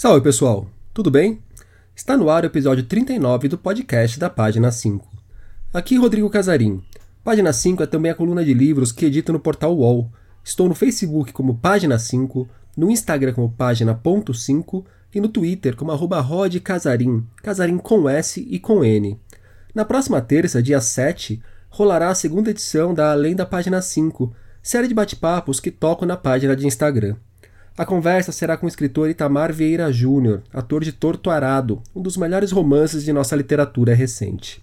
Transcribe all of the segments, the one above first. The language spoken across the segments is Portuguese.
Salve pessoal, tudo bem? Está no ar o episódio 39 do podcast da Página 5. Aqui Rodrigo Casarim. Página 5 é também a coluna de livros que edito no portal UOL. Estou no Facebook como Página 5, no Instagram como Página.5 e no Twitter como arroba Rod Casarim, Casarim com S e com N. Na próxima terça, dia 7, rolará a segunda edição da Além da Página 5, série de bate-papos que tocam na página de Instagram. A conversa será com o escritor Itamar Vieira Júnior, ator de Torto Arado, um dos melhores romances de nossa literatura recente.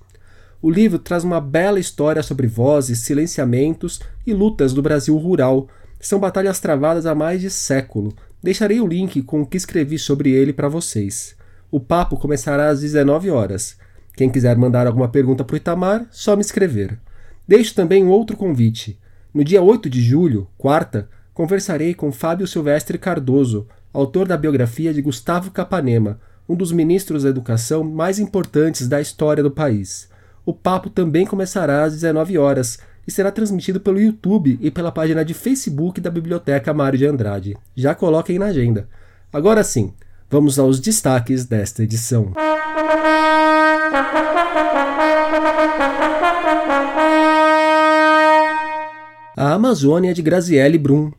O livro traz uma bela história sobre vozes, silenciamentos e lutas do Brasil rural. São batalhas travadas há mais de século. Deixarei o link com o que escrevi sobre ele para vocês. O papo começará às 19 horas. Quem quiser mandar alguma pergunta para o Itamar, só me escrever. Deixo também um outro convite. No dia 8 de julho, quarta, conversarei com Fábio Silvestre Cardoso, autor da biografia de Gustavo Capanema, um dos ministros da educação mais importantes da história do país. O papo também começará às 19 horas e será transmitido pelo YouTube e pela página de Facebook da Biblioteca Mário de Andrade. Já coloquem na agenda. Agora sim, vamos aos destaques desta edição. A Amazônia de Graziele Brum,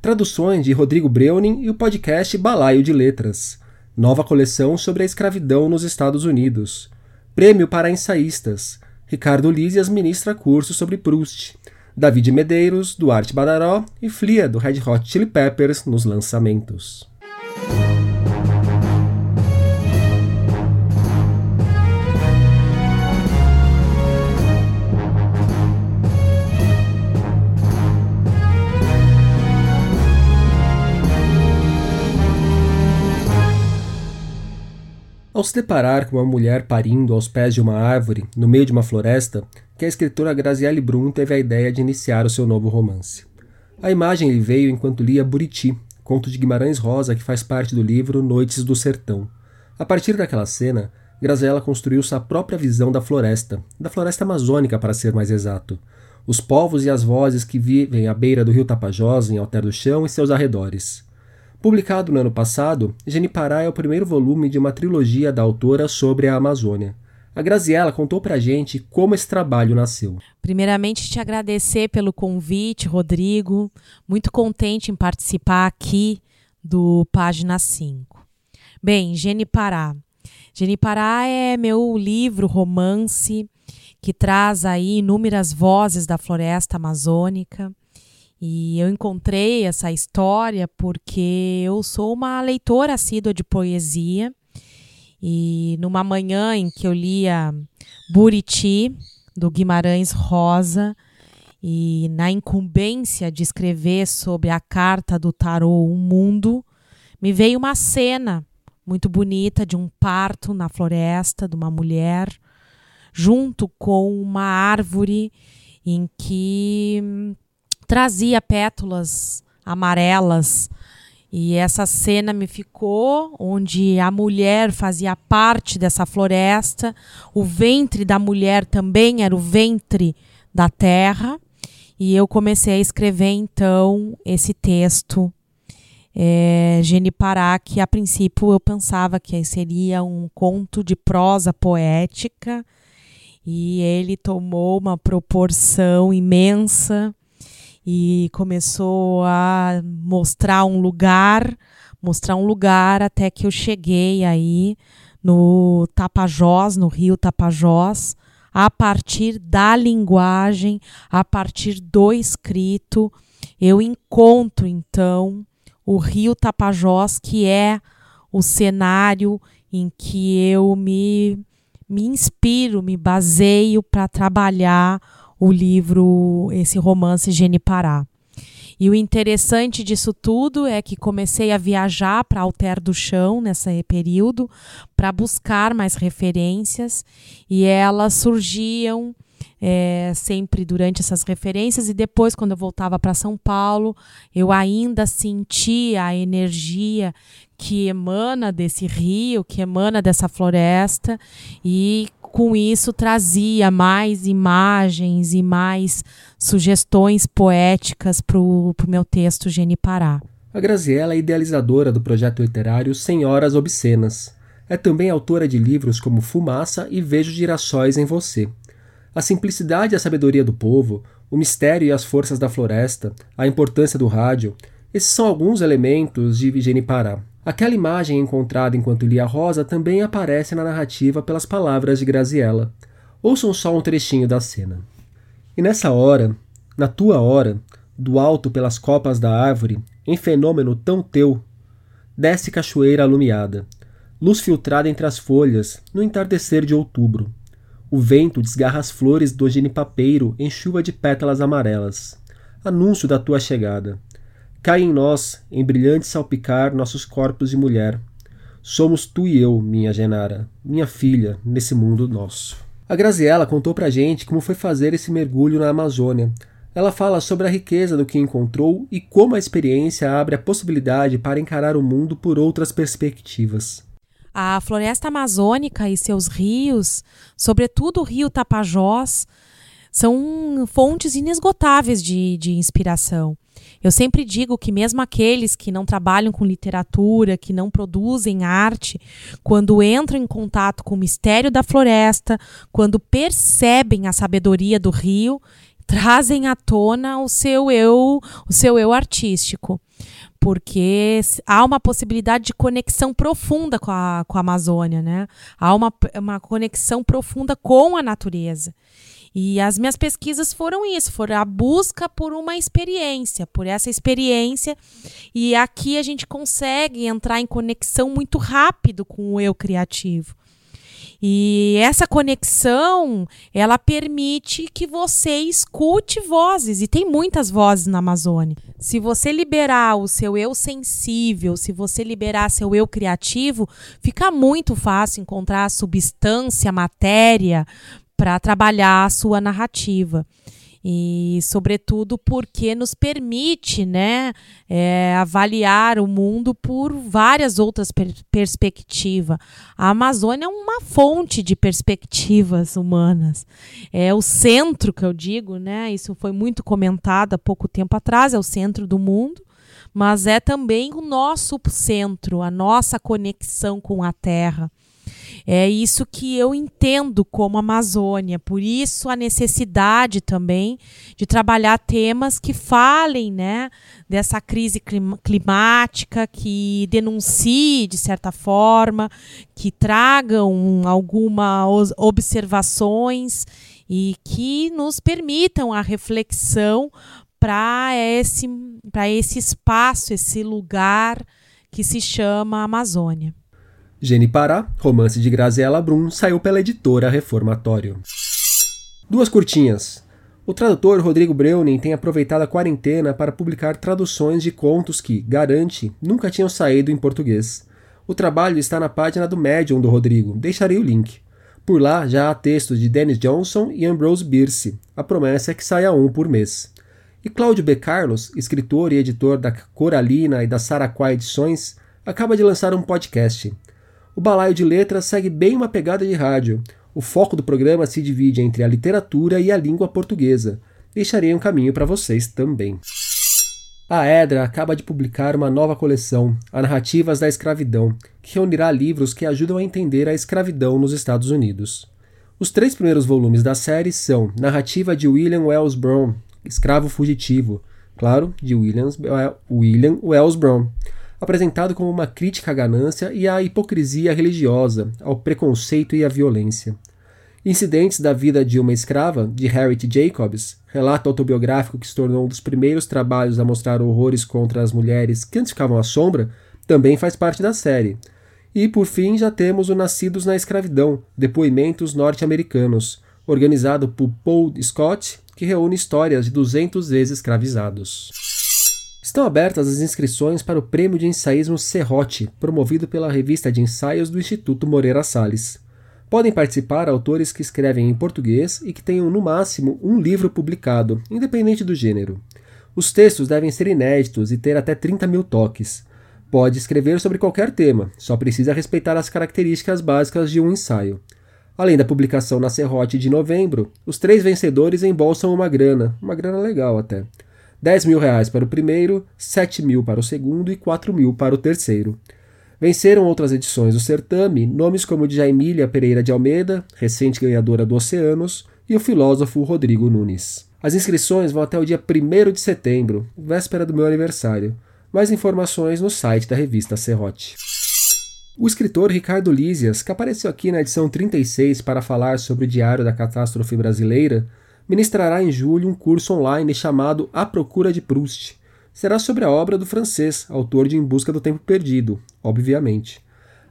traduções de Rodrigo Breuning e o podcast Balaio de Letras. Nova coleção sobre a escravidão nos Estados Unidos. Prêmio para ensaístas. Ricardo Lízias ministra curso sobre Proust. David Medeiros, Duarte Badaró e Flia, do Red Hot Chili Peppers, nos lançamentos. Ao se deparar com uma mulher parindo aos pés de uma árvore, no meio de uma floresta, que a escritora Graziele Brum teve a ideia de iniciar o seu novo romance. A imagem lhe veio enquanto lia Buriti, conto de Guimarães Rosa que faz parte do livro Noites do Sertão. A partir daquela cena, Graziella construiu sua própria visão da floresta, da floresta amazônica para ser mais exato, os povos e as vozes que vivem à beira do rio Tapajós, em Alter do Chão e seus arredores. Publicado no ano passado, Genipará é o primeiro volume de uma trilogia da autora sobre a Amazônia. A Graziella contou pra gente como esse trabalho nasceu. Primeiramente, te agradecer pelo convite, Rodrigo. Muito contente em participar aqui do Página 5. Bem, Genipará. Genipará é meu livro, romance, que traz aí inúmeras vozes da floresta amazônica. E eu encontrei essa história porque eu sou uma leitora assídua de poesia. E numa manhã em que eu lia Buriti, do Guimarães Rosa, e na incumbência de escrever sobre a carta do tarô Um Mundo, me veio uma cena muito bonita de um parto na floresta de uma mulher, junto com uma árvore em que trazia pétalas amarelas. E essa cena me ficou onde a mulher fazia parte dessa floresta, o ventre da mulher também era o ventre da terra. E eu comecei a escrever então esse texto, é, Genipará, que a princípio eu pensava que seria um conto de prosa poética, e ele tomou uma proporção imensa e começou a mostrar um lugar, mostrar um lugar até que eu cheguei aí no Tapajós, no Rio Tapajós, a partir da linguagem, a partir do escrito, eu encontro então o Rio Tapajós, que é o cenário em que eu me, me inspiro, me baseio para trabalhar o livro, esse romance Genipará. E o interessante disso tudo é que comecei a viajar para Alter do Chão nesse período para buscar mais referências e elas surgiam é, sempre durante essas referências e depois quando eu voltava para São Paulo eu ainda sentia a energia que emana desse rio, que emana dessa floresta e com isso trazia mais imagens e mais sugestões poéticas para o meu texto Genipará. A Graziella é idealizadora do projeto literário Senhoras Obscenas. É também autora de livros como Fumaça e Vejo Girassóis em Você. A simplicidade e a sabedoria do povo, o mistério e as forças da floresta, a importância do rádio, esses são alguns elementos de Vigene Pará. Aquela imagem encontrada enquanto lia Rosa também aparece na narrativa pelas palavras de Graziella. Ouçam só um trechinho da cena. E nessa hora, na tua hora, do alto pelas copas da árvore, em fenômeno tão teu, desce cachoeira alumiada, luz filtrada entre as folhas, no entardecer de outubro. O vento desgarra as flores do genipapeiro em chuva de pétalas amarelas. Anúncio da tua chegada. Cai em nós, em brilhante salpicar, nossos corpos de mulher. Somos tu e eu, minha Genara, minha filha, nesse mundo nosso. A Graziella contou pra gente como foi fazer esse mergulho na Amazônia. Ela fala sobre a riqueza do que encontrou e como a experiência abre a possibilidade para encarar o mundo por outras perspectivas. A floresta amazônica e seus rios, sobretudo o rio Tapajós, são fontes inesgotáveis de, de inspiração. Eu sempre digo que, mesmo aqueles que não trabalham com literatura, que não produzem arte, quando entram em contato com o mistério da floresta, quando percebem a sabedoria do rio, trazem à tona o seu eu, o seu eu artístico porque há uma possibilidade de conexão profunda com a, com a Amazônia, né? Há uma, uma conexão profunda com a natureza. E as minhas pesquisas foram isso, foram a busca por uma experiência, por essa experiência. E aqui a gente consegue entrar em conexão muito rápido com o eu criativo. E essa conexão, ela permite que você escute vozes, e tem muitas vozes na Amazônia. Se você liberar o seu eu sensível, se você liberar seu eu criativo, fica muito fácil encontrar substância, matéria para trabalhar a sua narrativa e sobretudo porque nos permite né, é, avaliar o mundo por várias outras per perspectivas. A Amazônia é uma fonte de perspectivas humanas. É o centro que eu digo, né? Isso foi muito comentado há pouco tempo atrás, é o centro do mundo. Mas é também o nosso centro, a nossa conexão com a Terra. É isso que eu entendo como Amazônia, por isso a necessidade também de trabalhar temas que falem né, dessa crise climática, que denuncie de certa forma, que tragam algumas observações e que nos permitam a reflexão para esse, esse espaço, esse lugar que se chama Amazônia. Gene Pará, romance de Graziella Brum, saiu pela editora Reformatório. Duas curtinhas. O tradutor Rodrigo Breuning tem aproveitado a quarentena para publicar traduções de contos que, garante, nunca tinham saído em português. O trabalho está na página do Medium do Rodrigo, deixarei o link. Por lá já há textos de Dennis Johnson e Ambrose Bierce. A promessa é que saia um por mês. E Cláudio B. Carlos, escritor e editor da Coralina e da Saraquá Edições, acaba de lançar um podcast. O balaio de letras segue bem uma pegada de rádio. O foco do programa se divide entre a literatura e a língua portuguesa. Deixarei um caminho para vocês também. A Edra acaba de publicar uma nova coleção, A Narrativas da Escravidão, que reunirá livros que ajudam a entender a escravidão nos Estados Unidos. Os três primeiros volumes da série são Narrativa de William Wells Brown, Escravo Fugitivo, claro, de William Wells Brown, apresentado como uma crítica à ganância e à hipocrisia religiosa, ao preconceito e à violência. Incidentes da vida de uma escrava, de Harriet Jacobs, relato autobiográfico que se tornou um dos primeiros trabalhos a mostrar horrores contra as mulheres que antes ficavam à sombra, também faz parte da série. E, por fim, já temos o Nascidos na Escravidão, Depoimentos Norte-Americanos, organizado por Paul Scott, que reúne histórias de 200 ex-escravizados. Estão abertas as inscrições para o Prêmio de Ensaísmo Serrote, promovido pela revista de ensaios do Instituto Moreira Salles. Podem participar autores que escrevem em português e que tenham no máximo um livro publicado, independente do gênero. Os textos devem ser inéditos e ter até 30 mil toques. Pode escrever sobre qualquer tema, só precisa respeitar as características básicas de um ensaio. Além da publicação na Serrote de novembro, os três vencedores embolsam uma grana, uma grana legal até. 10 mil reais para o primeiro, 7 mil para o segundo e 4 mil para o terceiro. Venceram outras edições do certame nomes como de Jaimília Pereira de Almeida, recente ganhadora do Oceanos, e o filósofo Rodrigo Nunes. As inscrições vão até o dia 1 de setembro, véspera do meu aniversário. Mais informações no site da revista Serrote. O escritor Ricardo Lísias, que apareceu aqui na edição 36 para falar sobre o Diário da Catástrofe Brasileira, ministrará em julho um curso online chamado A Procura de Proust, será sobre a obra do francês, autor de Em Busca do Tempo Perdido, obviamente.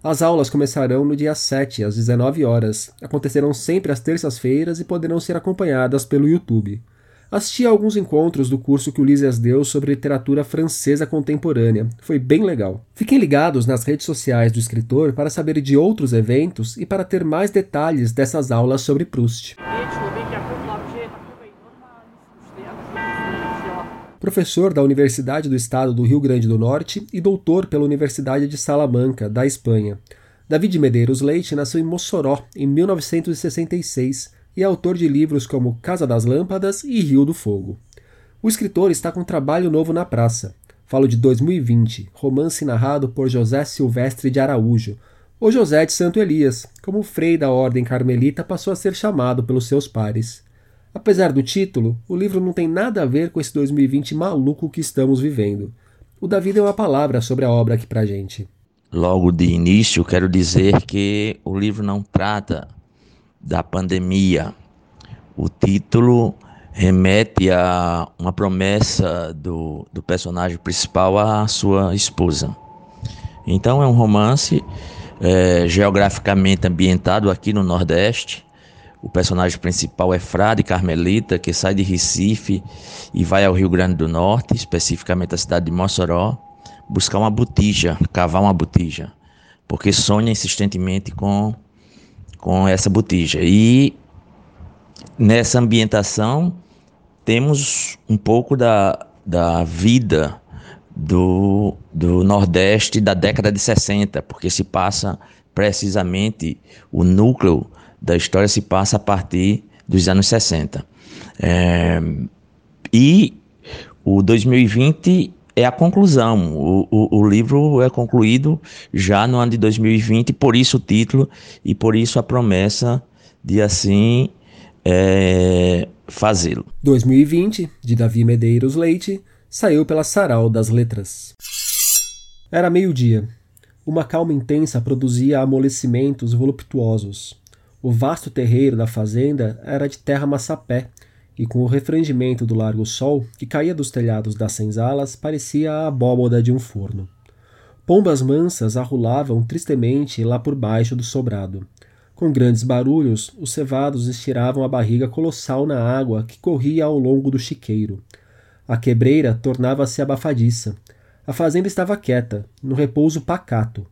As aulas começarão no dia 7, às 19 horas. Acontecerão sempre às terças-feiras e poderão ser acompanhadas pelo YouTube. Assisti a alguns encontros do curso que Lísias deu sobre literatura francesa contemporânea. Foi bem legal. Fiquem ligados nas redes sociais do escritor para saber de outros eventos e para ter mais detalhes dessas aulas sobre Proust. Professor da Universidade do Estado do Rio Grande do Norte e doutor pela Universidade de Salamanca, da Espanha. David Medeiros Leite nasceu em Mossoró em 1966 e é autor de livros como Casa das Lâmpadas e Rio do Fogo. O escritor está com um trabalho novo na praça. Falo de 2020, romance narrado por José Silvestre de Araújo, ou José de Santo Elias, como frei da Ordem Carmelita passou a ser chamado pelos seus pares. Apesar do título, o livro não tem nada a ver com esse 2020 maluco que estamos vivendo. O Davi deu uma palavra sobre a obra aqui pra gente. Logo de início, quero dizer que o livro não trata da pandemia. O título remete a uma promessa do, do personagem principal à sua esposa. Então, é um romance é, geograficamente ambientado aqui no Nordeste, o personagem principal é Frade Carmelita, que sai de Recife e vai ao Rio Grande do Norte, especificamente a cidade de Mossoró, buscar uma botija, cavar uma botija, porque sonha insistentemente com, com essa botija. E nessa ambientação temos um pouco da, da vida do, do Nordeste da década de 60, porque se passa precisamente o núcleo da história se passa a partir dos anos 60. É, e o 2020 é a conclusão. O, o, o, livro é concluído já no ano de 2020, por isso o título e por isso a promessa de assim é, fazê-lo. 2020, de Davi Medeiros Leite, saiu pela Sarau das Letras. Era meio-dia. Uma calma intensa produzia amolecimentos voluptuosos. O vasto terreiro da fazenda era de terra massapé, e com o refrangimento do largo sol que caía dos telhados das senzalas parecia a abóboda de um forno. Pombas mansas arrulavam tristemente lá por baixo do sobrado. Com grandes barulhos, os cevados estiravam a barriga colossal na água que corria ao longo do chiqueiro. A quebreira tornava-se abafadiça. A fazenda estava quieta, no repouso pacato.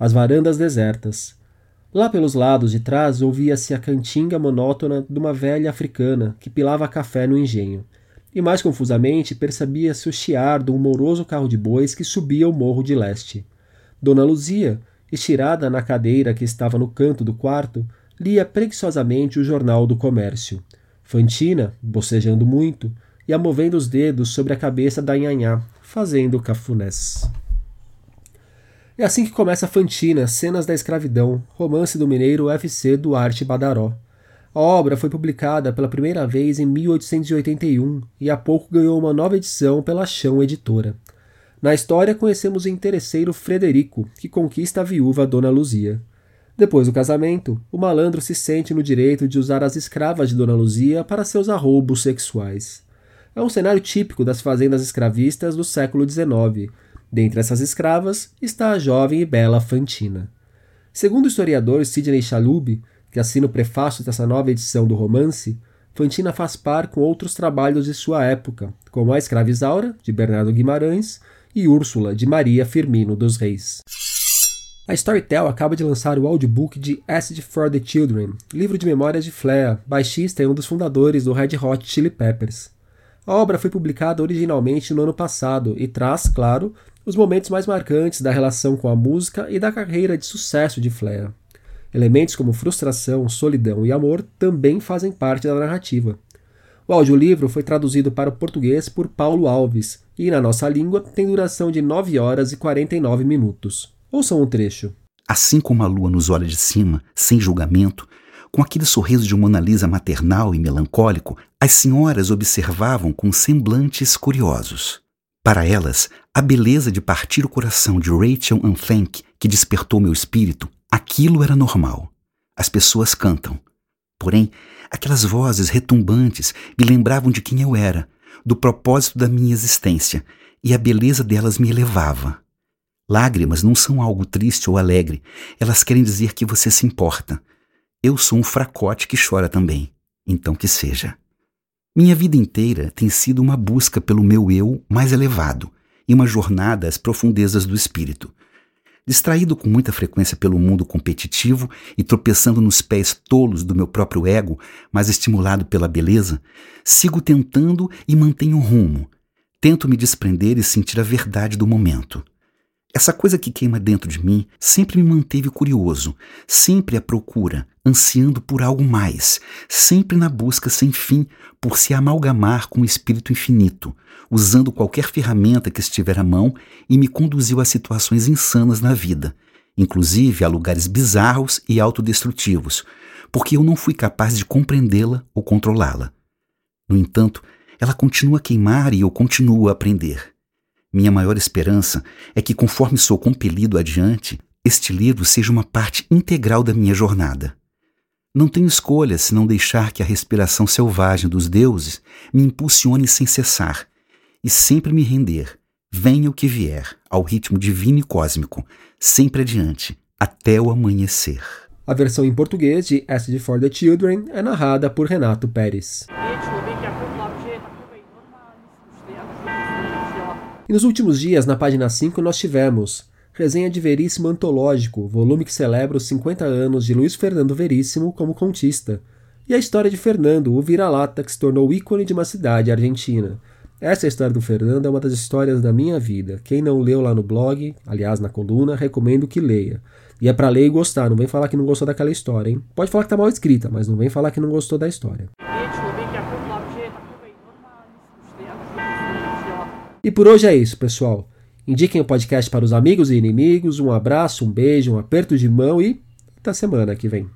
As varandas desertas. Lá pelos lados de trás ouvia-se a cantinga monótona de uma velha africana que pilava café no engenho. E mais confusamente percebia-se o chiar de um moroso carro de bois que subia o morro de leste. Dona Luzia, estirada na cadeira que estava no canto do quarto, lia preguiçosamente o jornal do comércio. Fantina, bocejando muito, ia movendo os dedos sobre a cabeça da nhanhá, fazendo cafunés. É assim que começa Fantina, Cenas da Escravidão, romance do mineiro UFC Duarte Badaró. A obra foi publicada pela primeira vez em 1881 e há pouco ganhou uma nova edição pela Chão Editora. Na história, conhecemos o interesseiro Frederico, que conquista a viúva Dona Luzia. Depois do casamento, o malandro se sente no direito de usar as escravas de Dona Luzia para seus arroubos sexuais. É um cenário típico das fazendas escravistas do século XIX, Dentre essas escravas está a jovem e bela Fantina. Segundo o historiador Sidney Chalub, que assina o prefácio dessa nova edição do romance, Fantina faz par com outros trabalhos de sua época, como A Escravizaura, de Bernardo Guimarães, e Úrsula, de Maria Firmino dos Reis. A Storytel acaba de lançar o audiobook de Acid for the Children, livro de memórias de Flea, baixista e um dos fundadores do Red Hot Chili Peppers. A obra foi publicada originalmente no ano passado e traz, claro, os momentos mais marcantes da relação com a música e da carreira de sucesso de Flea. Elementos como frustração, solidão e amor também fazem parte da narrativa. O audiolivro foi traduzido para o português por Paulo Alves e, na nossa língua, tem duração de 9 horas e 49 minutos. Ouçam um trecho. Assim como a lua nos olha de cima, sem julgamento, com aquele sorriso de Mona Lisa maternal e melancólico, as senhoras observavam com semblantes curiosos. Para elas, a beleza de partir o coração de Rachel Anfank, que despertou meu espírito, aquilo era normal. As pessoas cantam. Porém, aquelas vozes retumbantes me lembravam de quem eu era, do propósito da minha existência, e a beleza delas me elevava. Lágrimas não são algo triste ou alegre, elas querem dizer que você se importa. Eu sou um fracote que chora também, então que seja. Minha vida inteira tem sido uma busca pelo meu eu mais elevado e uma jornada às profundezas do espírito. Distraído com muita frequência pelo mundo competitivo e tropeçando nos pés tolos do meu próprio ego, mas estimulado pela beleza, sigo tentando e mantenho rumo. Tento me desprender e sentir a verdade do momento. Essa coisa que queima dentro de mim sempre me manteve curioso, sempre à procura, ansiando por algo mais, sempre na busca sem fim por se amalgamar com o espírito infinito, usando qualquer ferramenta que estiver à mão e me conduziu a situações insanas na vida, inclusive a lugares bizarros e autodestrutivos, porque eu não fui capaz de compreendê-la ou controlá-la. No entanto, ela continua a queimar e eu continuo a aprender. Minha maior esperança é que, conforme sou compelido adiante, este livro seja uma parte integral da minha jornada. Não tenho escolha se não deixar que a respiração selvagem dos deuses me impulsione sem cessar e sempre me render, venha o que vier, ao ritmo divino e cósmico, sempre adiante, até o amanhecer. A versão em português de Acid for the Children é narrada por Renato Pérez. E nos últimos dias, na página 5, nós tivemos Resenha de Veríssimo Antológico, volume que celebra os 50 anos de Luiz Fernando Veríssimo como contista, e a história de Fernando, o vira-lata que se tornou ícone de uma cidade argentina. Essa história do Fernando é uma das histórias da minha vida. Quem não leu lá no blog, aliás na coluna, recomendo que leia. E é para ler e gostar, não vem falar que não gostou daquela história, hein? Pode falar que tá mal escrita, mas não vem falar que não gostou da história. E por hoje é isso, pessoal. Indiquem o podcast para os amigos e inimigos. Um abraço, um beijo, um aperto de mão e até semana que vem.